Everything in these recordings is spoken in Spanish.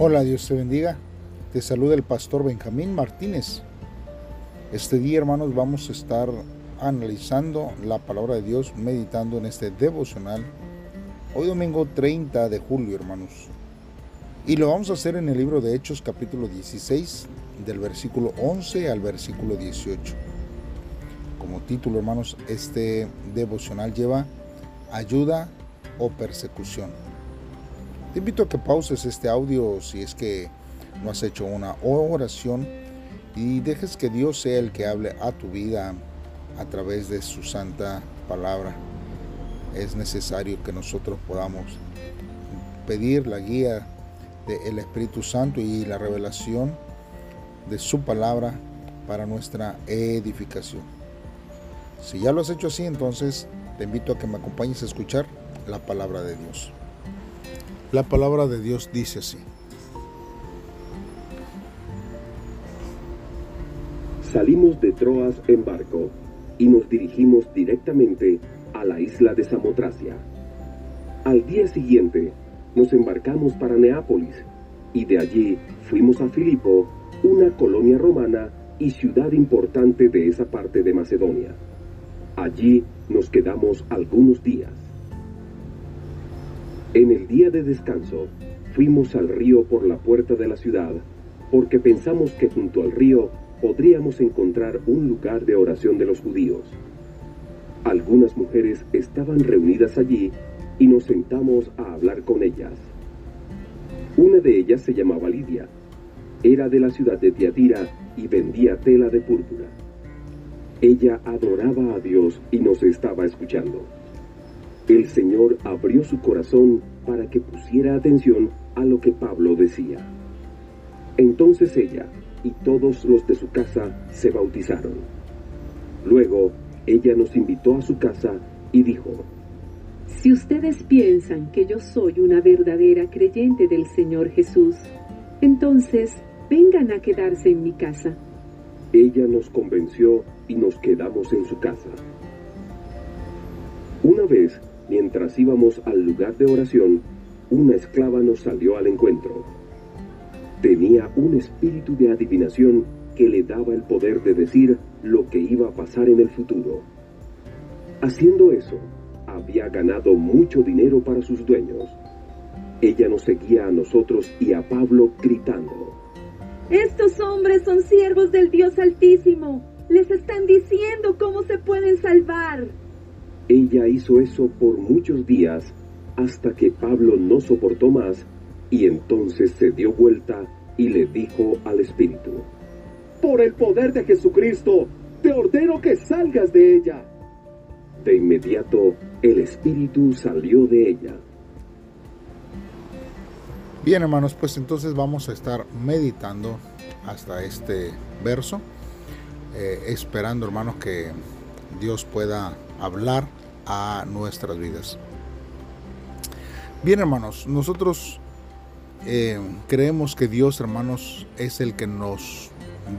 Hola, Dios te bendiga. Te saluda el pastor Benjamín Martínez. Este día, hermanos, vamos a estar analizando la palabra de Dios, meditando en este devocional. Hoy domingo 30 de julio, hermanos. Y lo vamos a hacer en el libro de Hechos capítulo 16, del versículo 11 al versículo 18. Como título, hermanos, este devocional lleva ayuda o persecución. Te invito a que pauses este audio si es que no has hecho una oración y dejes que Dios sea el que hable a tu vida a través de su santa palabra. Es necesario que nosotros podamos pedir la guía del Espíritu Santo y la revelación de su palabra para nuestra edificación. Si ya lo has hecho así, entonces te invito a que me acompañes a escuchar la palabra de Dios. La palabra de Dios dice así. Salimos de Troas en barco y nos dirigimos directamente a la isla de Samotracia. Al día siguiente nos embarcamos para Neápolis y de allí fuimos a Filipo, una colonia romana y ciudad importante de esa parte de Macedonia. Allí nos quedamos algunos días. En el día de descanso, fuimos al río por la puerta de la ciudad, porque pensamos que junto al río podríamos encontrar un lugar de oración de los judíos. Algunas mujeres estaban reunidas allí y nos sentamos a hablar con ellas. Una de ellas se llamaba Lidia. Era de la ciudad de Tiatira y vendía tela de púrpura. Ella adoraba a Dios y nos estaba escuchando el Señor abrió su corazón para que pusiera atención a lo que Pablo decía. Entonces ella y todos los de su casa se bautizaron. Luego ella nos invitó a su casa y dijo, Si ustedes piensan que yo soy una verdadera creyente del Señor Jesús, entonces vengan a quedarse en mi casa. Ella nos convenció y nos quedamos en su casa. Una vez Mientras íbamos al lugar de oración, una esclava nos salió al encuentro. Tenía un espíritu de adivinación que le daba el poder de decir lo que iba a pasar en el futuro. Haciendo eso, había ganado mucho dinero para sus dueños. Ella nos seguía a nosotros y a Pablo gritando. Estos hombres son siervos del Dios Altísimo. Les están diciendo cómo se pueden salvar. Ella hizo eso por muchos días hasta que Pablo no soportó más y entonces se dio vuelta y le dijo al Espíritu, Por el poder de Jesucristo, te ordeno que salgas de ella. De inmediato el Espíritu salió de ella. Bien hermanos, pues entonces vamos a estar meditando hasta este verso, eh, esperando hermanos que Dios pueda hablar a nuestras vidas. Bien hermanos, nosotros eh, creemos que Dios hermanos es el que nos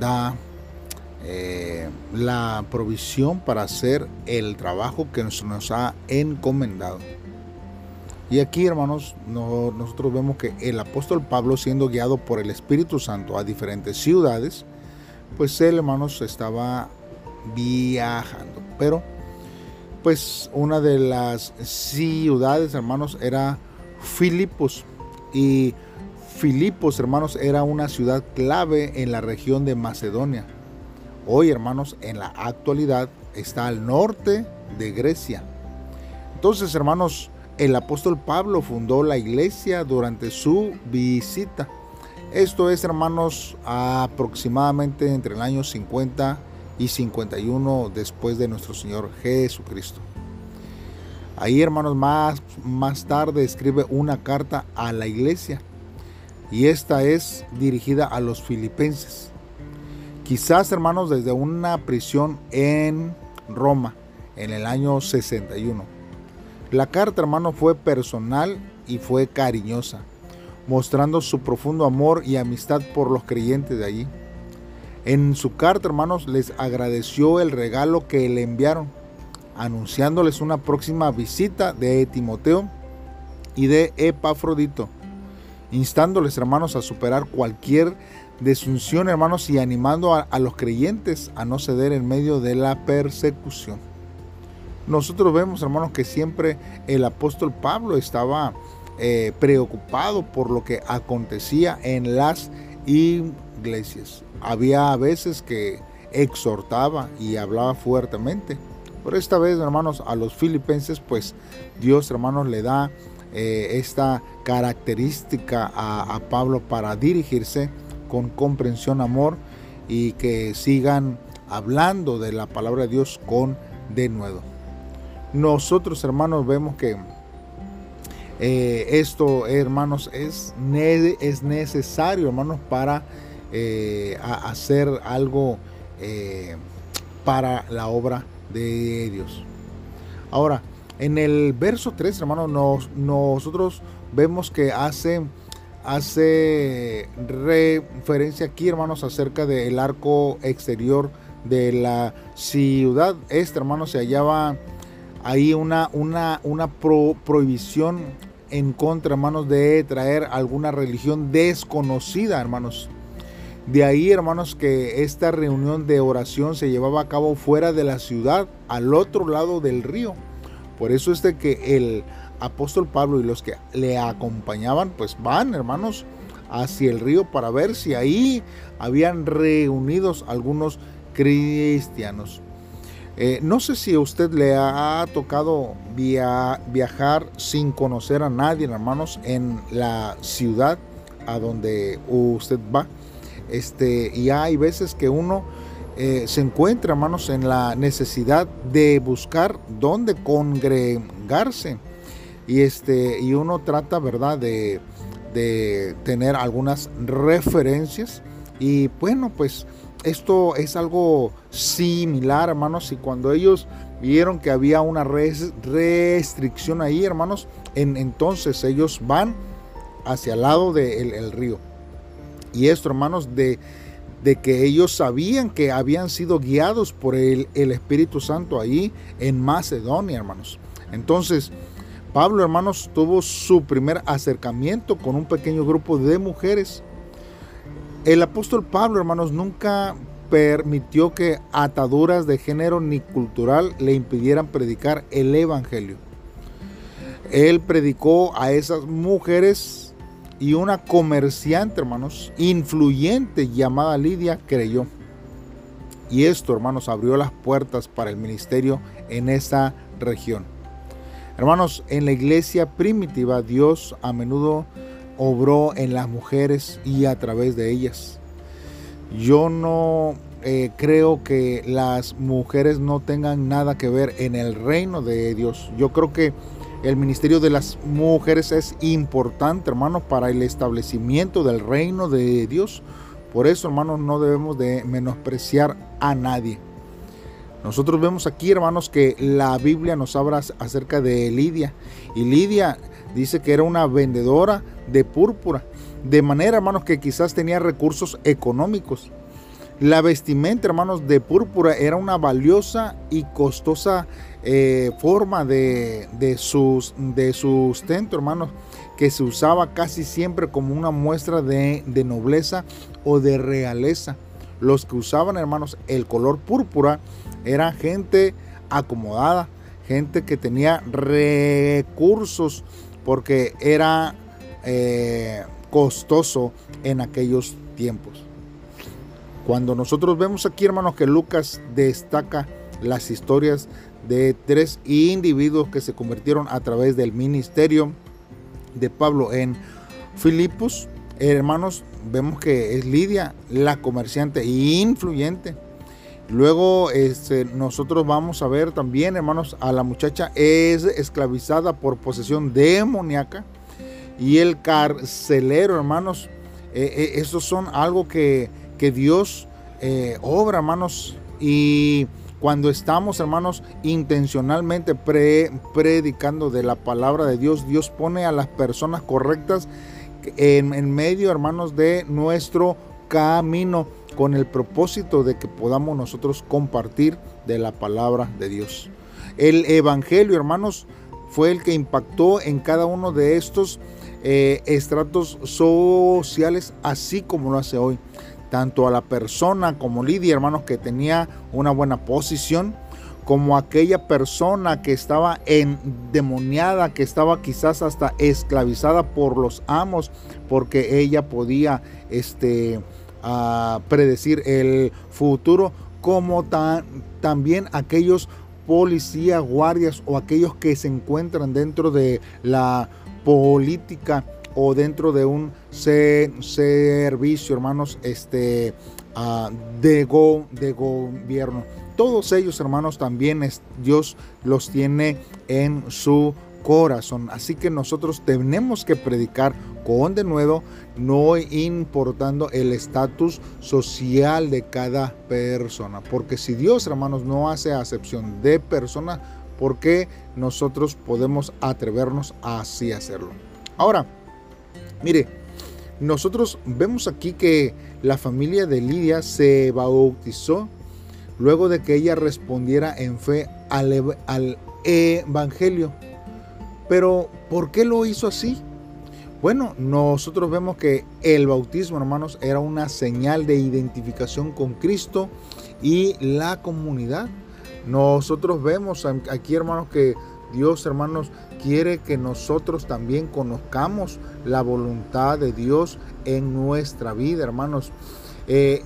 da eh, la provisión para hacer el trabajo que nos, ha encomendado. Y aquí, hermanos, nosotros vemos que el apóstol Pablo, siendo guiado por el Espíritu Santo a diferentes ciudades, pues él, hermanos, estaba viajando. Pero pues una de las ciudades, hermanos, era Filipos. Y Filipos, hermanos, era una ciudad clave en la región de Macedonia. Hoy, hermanos, en la actualidad está al norte de Grecia. Entonces, hermanos, el apóstol Pablo fundó la iglesia durante su visita. Esto es, hermanos, aproximadamente entre el año 50 y 51 después de nuestro Señor Jesucristo. Ahí, hermanos, más, más tarde escribe una carta a la iglesia y esta es dirigida a los filipenses. Quizás, hermanos, desde una prisión en Roma en el año 61. La carta, hermano, fue personal y fue cariñosa, mostrando su profundo amor y amistad por los creyentes de allí. En su carta, hermanos, les agradeció el regalo que le enviaron, anunciándoles una próxima visita de Timoteo y de Epafrodito. instándoles, hermanos, a superar cualquier desunción, hermanos, y animando a, los creyentes a no ceder en medio de la persecución. Nosotros vemos, hermanos, que siempre el apóstol Pablo estaba eh, preocupado por lo que acontecía en las iglesias. Había veces que exhortaba y hablaba fuertemente. Pero esta vez, hermanos, a los filipenses, pues Dios, hermanos, le da eh, esta característica a, Pablo para dirigirse con comprensión, amor y que sigan hablando de la palabra de Dios con denuedo. Nosotros, hermanos, vemos que eh, esto, hermanos, es, es necesario, hermanos, para eh, hacer algo eh, para la obra de Dios. Ahora, en el verso 3, hermanos, nos, nosotros vemos que hace, hace referencia aquí, hermanos, acerca del arco exterior de la ciudad. Este, hermano, se hallaba ahí una, una, una prohibición en contra, hermanos, de traer alguna religión desconocida, hermanos. De ahí, hermanos, que esta reunión de oración se llevaba a cabo fuera de la ciudad, al otro lado del río. Por eso es de que el apóstol Pablo y los que le acompañaban, pues van, hermanos, hacia el río para ver si ahí habían reunidos algunos cristianos. Eh, no sé si a usted le ha tocado viajar sin conocer a nadie, hermanos, en la ciudad a donde usted va. Este, y hay veces que uno eh, se encuentra, hermanos, en la necesidad de buscar dónde congregarse. Y, este, y uno trata, ¿verdad?, de, de tener algunas referencias. Y bueno, pues esto es algo similar, hermanos, y cuando ellos vieron que había una restricción ahí, hermanos, en, entonces ellos van hacia el lado del río. Y esto, hermanos, de, de, que ellos sabían que habían sido guiados por el, el Espíritu Santo ahí en Macedonia, hermanos. Entonces, Pablo, hermanos, tuvo su primer acercamiento con un pequeño grupo de mujeres el apóstol Pablo, hermanos, nunca permitió que ataduras de género ni cultural le impidieran predicar el Evangelio. Él predicó a esas mujeres y una comerciante, hermanos, influyente llamada Lidia creyó. Y esto, hermanos, abrió las puertas para el ministerio en esa región. Hermanos, en la iglesia primitiva Dios a menudo obró en las mujeres y a través de ellas. Yo no eh, creo que las mujeres no tengan nada que ver en el reino de Dios. Yo creo que el ministerio de las mujeres es importante, hermanos, para el establecimiento del reino de Dios. Por eso, hermanos, no debemos de menospreciar a nadie. Nosotros vemos aquí, hermanos, que la Biblia nos habla acerca de Lidia. Y Lidia dice que era una vendedora de púrpura, de manera, hermanos, que quizás tenía recursos económicos. La vestimenta, hermanos, de púrpura era una valiosa y costosa eh, forma de, sus, de sustento, hermanos, que se usaba casi siempre como una muestra de, de nobleza o de realeza. Los que usaban, hermanos, el color púrpura eran gente acomodada, gente que tenía recursos porque era eh, costoso en aquellos tiempos. Cuando nosotros vemos aquí, hermanos, que Lucas destaca las historias de tres individuos que se convirtieron a través del ministerio de Pablo en Filipos, hermanos, vemos que es Lidia, la comerciante influyente. Luego este, nosotros vamos a ver también, hermanos, a la muchacha es esclavizada por posesión demoníaca y el carcelero, hermanos, eh, eh, son algo que, Dios eh, obra, hermanos, y cuando estamos, hermanos, intencionalmente predicando de la palabra de Dios, Dios pone a las personas correctas en, en medio, hermanos, de nuestro camino con el propósito de que podamos nosotros compartir de la palabra de Dios. El Evangelio, hermanos, fue el que impactó en cada uno de estos eh, estratos sociales, así como lo hace hoy. Tanto a la persona como Lidia, hermanos, que tenía una buena posición, como aquella persona que estaba endemoniada, que estaba quizás hasta esclavizada por los amos, porque ella podía este, ah, predecir el futuro, como también aquellos policías, guardias o aquellos que se encuentran dentro de la política o dentro de un servicio, hermanos, este, ah, de, go, de gobierno. Todos ellos, hermanos, también es, Dios los tiene en su corazón. Así que nosotros tenemos que predicar con de nuevo, no importando el estatus social de cada persona. Porque si Dios, hermanos, no hace acepción de personas, ¿por qué nosotros podemos atrevernos a así hacerlo? Ahora, mire, nosotros vemos aquí que la familia de Lidia se bautizó luego de que ella respondiera en fe al, Evangelio. Pero, ¿por qué lo hizo así? Bueno, nosotros vemos que el bautismo, hermanos, era una señal de identificación con Cristo y la comunidad. Nosotros vemos aquí, hermanos, que Dios, hermanos, quiere que nosotros también conozcamos la voluntad de Dios en nuestra vida, hermanos. Eh,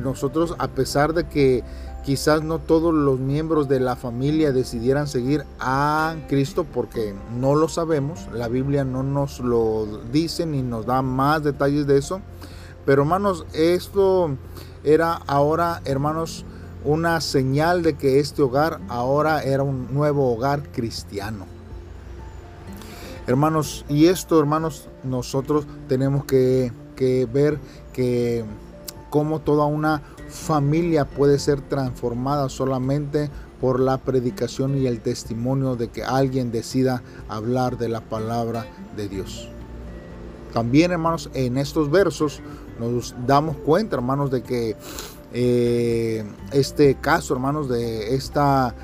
nosotros, a pesar de que quizás no todos los miembros de la familia decidieran seguir a Cristo porque no lo sabemos, la Biblia no nos lo dice ni nos da más detalles de eso, pero hermanos, esto era ahora, hermanos, una señal de que este hogar ahora era un nuevo hogar cristiano. Hermanos, y esto, hermanos, nosotros tenemos que, que ver que como toda una familia puede ser transformada solamente por la predicación y el testimonio de que alguien decida hablar de la palabra de Dios. También, hermanos, en estos versos nos damos cuenta, hermanos, de que eh, este caso, hermanos, de esta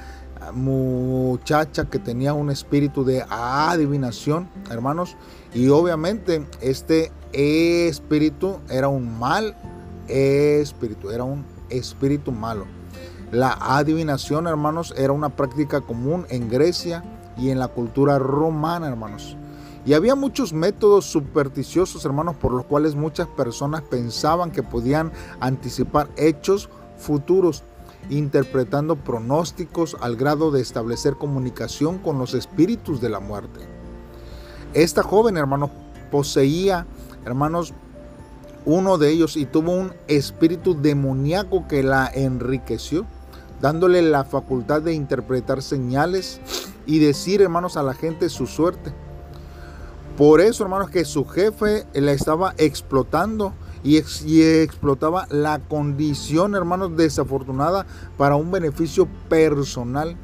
muchacha que tenía un espíritu de adivinación, hermanos, y obviamente este espíritu era un mal espíritu, era un espíritu malo. La adivinación, hermanos, era una práctica común en Grecia y en la cultura romana, hermanos. Y había muchos métodos supersticiosos, hermanos, por los cuales muchas personas pensaban que podían anticipar hechos futuros, interpretando pronósticos al grado de establecer comunicación con los espíritus de la muerte. Esta joven, hermanos, poseía, hermanos, uno de ellos y tuvo un espíritu demoníaco que la enriqueció, dándole la facultad de interpretar señales y decir, hermanos, a la gente su suerte. Por eso, hermanos, que su jefe la estaba explotando y, explotaba la condición, hermanos, desafortunada para un beneficio personal.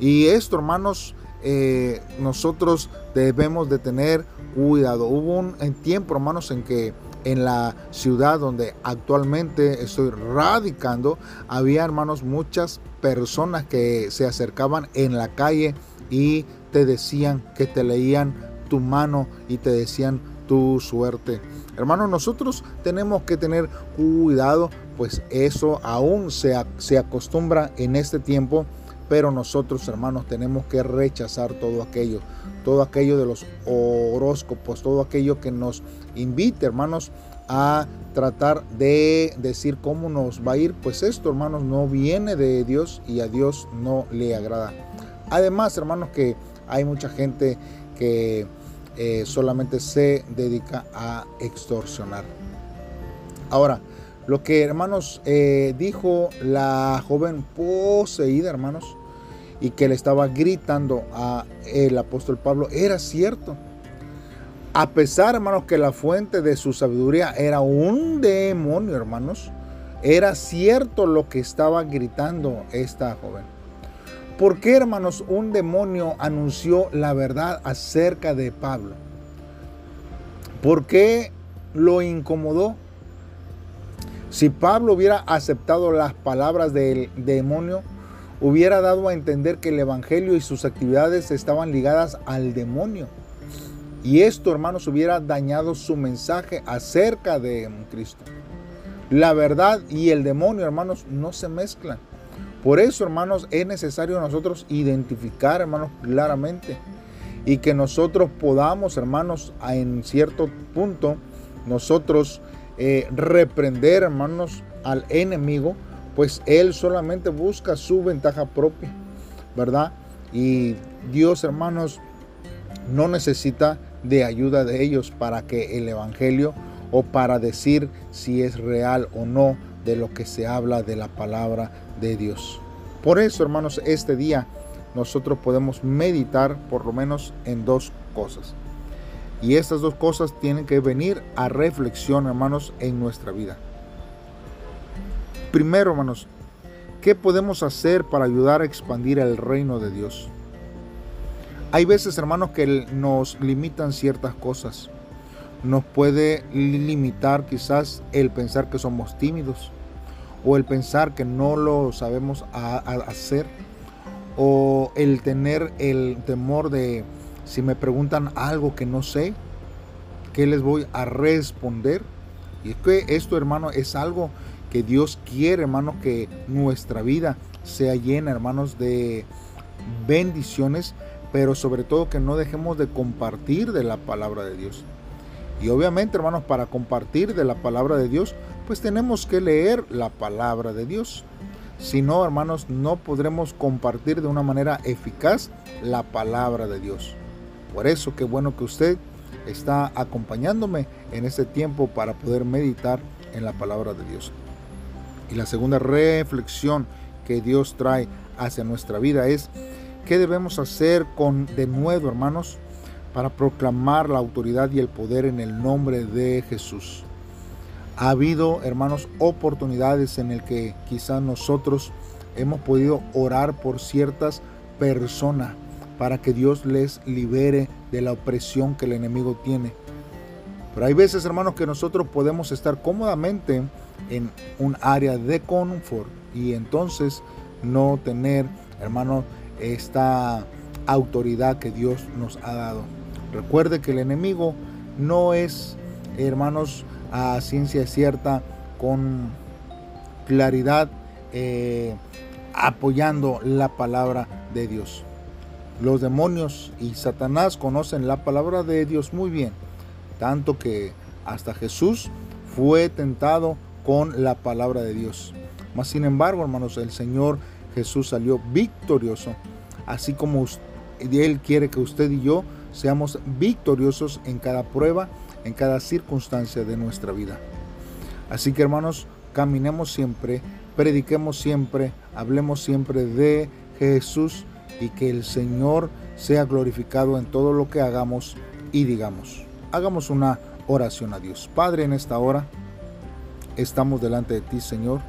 Y esto, hermanos, eh, nosotros debemos de tener cuidado. Hubo un tiempo, hermanos, en que en la ciudad donde actualmente estoy radicando, había hermanos muchas personas que se acercaban en la calle y te decían que te leían tu mano y te decían tu suerte. Hermanos, nosotros tenemos que tener cuidado, pues eso aún se, se acostumbra en este tiempo pero nosotros, hermanos, tenemos que rechazar todo aquello, todo aquello de los horóscopos, todo aquello que nos invite, hermanos, a tratar de decir cómo nos va a ir. Pues esto, hermanos, no viene de Dios y a Dios no le agrada. Además, hermanos, que hay mucha gente que eh, solamente se dedica a extorsionar. Ahora, lo que, hermanos, eh, dijo la joven poseída, hermanos, y que le estaba gritando a el apóstol Pablo, era cierto. A pesar, hermanos, que la fuente de su sabiduría era un demonio, hermanos, era cierto lo que estaba gritando esta joven. ¿Por qué, hermanos, un demonio anunció la verdad acerca de Pablo? ¿Por qué lo incomodó? Si Pablo hubiera aceptado las palabras del demonio, hubiera dado a entender que el Evangelio y sus actividades estaban ligadas al demonio. Y esto, hermanos, hubiera dañado su mensaje acerca de Cristo. La verdad y el demonio, hermanos, no se mezclan. Por eso, hermanos, es necesario nosotros identificar, hermanos, claramente. Y que nosotros podamos, hermanos, en cierto punto, nosotros eh, reprender, hermanos, al enemigo, pues él solamente busca su ventaja propia, ¿verdad? Y Dios, hermanos, no necesita de ayuda de ellos para que el Evangelio o para decir si es real o no de lo que se habla de la palabra de Dios. Por eso, hermanos, este día nosotros podemos meditar por lo menos en dos cosas. Y estas dos cosas tienen que venir a reflexión, hermanos, en nuestra vida. Primero, hermanos, ¿qué podemos hacer para ayudar a expandir el reino de Dios? Hay veces, hermanos, que nos limitan ciertas cosas. Nos puede limitar quizás el pensar que somos tímidos o el pensar que no lo sabemos hacer o el tener el temor de si me preguntan algo que no sé, ¿qué les voy a responder? Y es que esto, hermano, es algo que Dios quiere, hermano, que nuestra vida sea llena, hermanos, de bendiciones, pero sobre todo que no dejemos de compartir de la palabra de Dios. Y obviamente, hermanos, para compartir de la palabra de Dios, pues tenemos que leer la palabra de Dios. Si no, hermanos, no podremos compartir de una manera eficaz la palabra de Dios. Por eso, qué bueno que usted está acompañándome en este tiempo para poder meditar en la palabra de Dios. Y la segunda reflexión que Dios trae hacia nuestra vida es qué debemos hacer con de nuevo, hermanos, para proclamar la autoridad y el poder en el nombre de Jesús. Ha habido, hermanos, oportunidades en el que quizás nosotros hemos podido orar por ciertas personas para que Dios les libere de la opresión que el enemigo tiene. Pero hay veces, hermanos, que nosotros podemos estar cómodamente en un área de confort y entonces no tener, hermanos, esta autoridad que Dios nos ha dado. Recuerde que el enemigo no es, hermanos, a ciencia cierta, con claridad, eh, apoyando la palabra de Dios. Los demonios y Satanás conocen la palabra de Dios muy bien, tanto que hasta Jesús fue tentado con la palabra de Dios. Mas sin embargo, hermanos, el Señor Jesús salió victorioso, así como Él quiere que usted y yo seamos victoriosos en cada prueba, en cada circunstancia de nuestra vida. Así que hermanos, caminemos siempre, prediquemos siempre, hablemos siempre de Jesús y que el Señor sea glorificado en todo lo que hagamos y digamos. Hagamos una oración a Dios. Padre, en esta hora estamos delante de ti, Señor,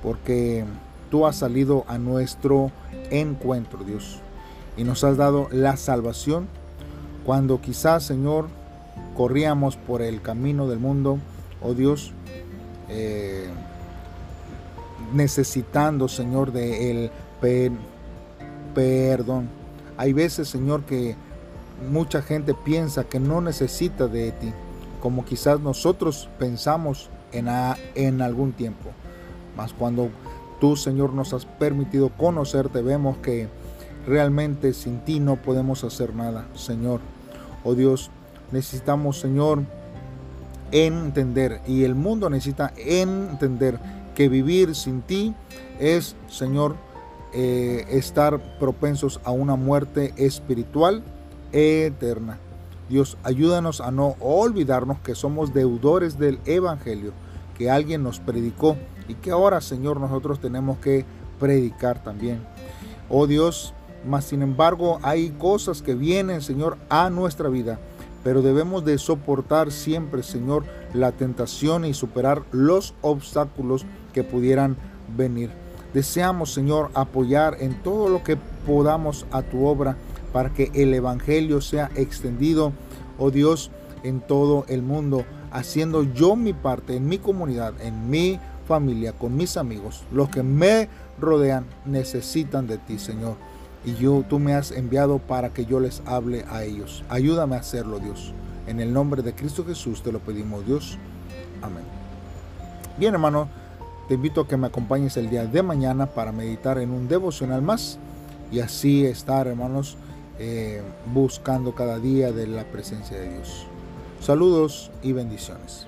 porque tú has salido a nuestro encuentro, Dios, y nos has dado la salvación cuando quizás, Señor, corríamos por el camino del mundo, oh Dios, eh, necesitando, Señor, de el perdón. Hay veces, Señor, que mucha gente piensa que no necesita de ti, como quizás nosotros pensamos en, en algún tiempo. Mas cuando tú, Señor, nos has permitido conocerte, vemos que realmente sin ti no podemos hacer nada, Señor. Oh Dios, necesitamos, Señor, entender y el mundo necesita entender que vivir sin ti es, Señor, eh, estar propensos a una muerte espiritual eterna. Dios, ayúdanos a no olvidarnos que somos deudores del Evangelio, que alguien nos predicó y que ahora, Señor, nosotros tenemos que predicar también. Oh Dios, mas sin embargo hay cosas que vienen, Señor, a nuestra vida, pero debemos de soportar siempre, Señor, la tentación y superar los obstáculos que pudieran venir. Deseamos, Señor, apoyar en todo lo que podamos a tu obra para que el Evangelio sea extendido, oh Dios, en todo el mundo, haciendo yo mi parte en mi comunidad, en mi familia, con mis amigos. Los que me rodean necesitan de ti, Señor. Y yo, tú me has enviado para que yo les hable a ellos. Ayúdame a hacerlo, Dios. En el nombre de Cristo Jesús te lo pedimos, Dios. Amén. Bien, hermano, te invito a que me acompañes el día de mañana para meditar en un devocional más y así estar, hermanos, eh, buscando cada día de la presencia de Dios. Saludos y bendiciones.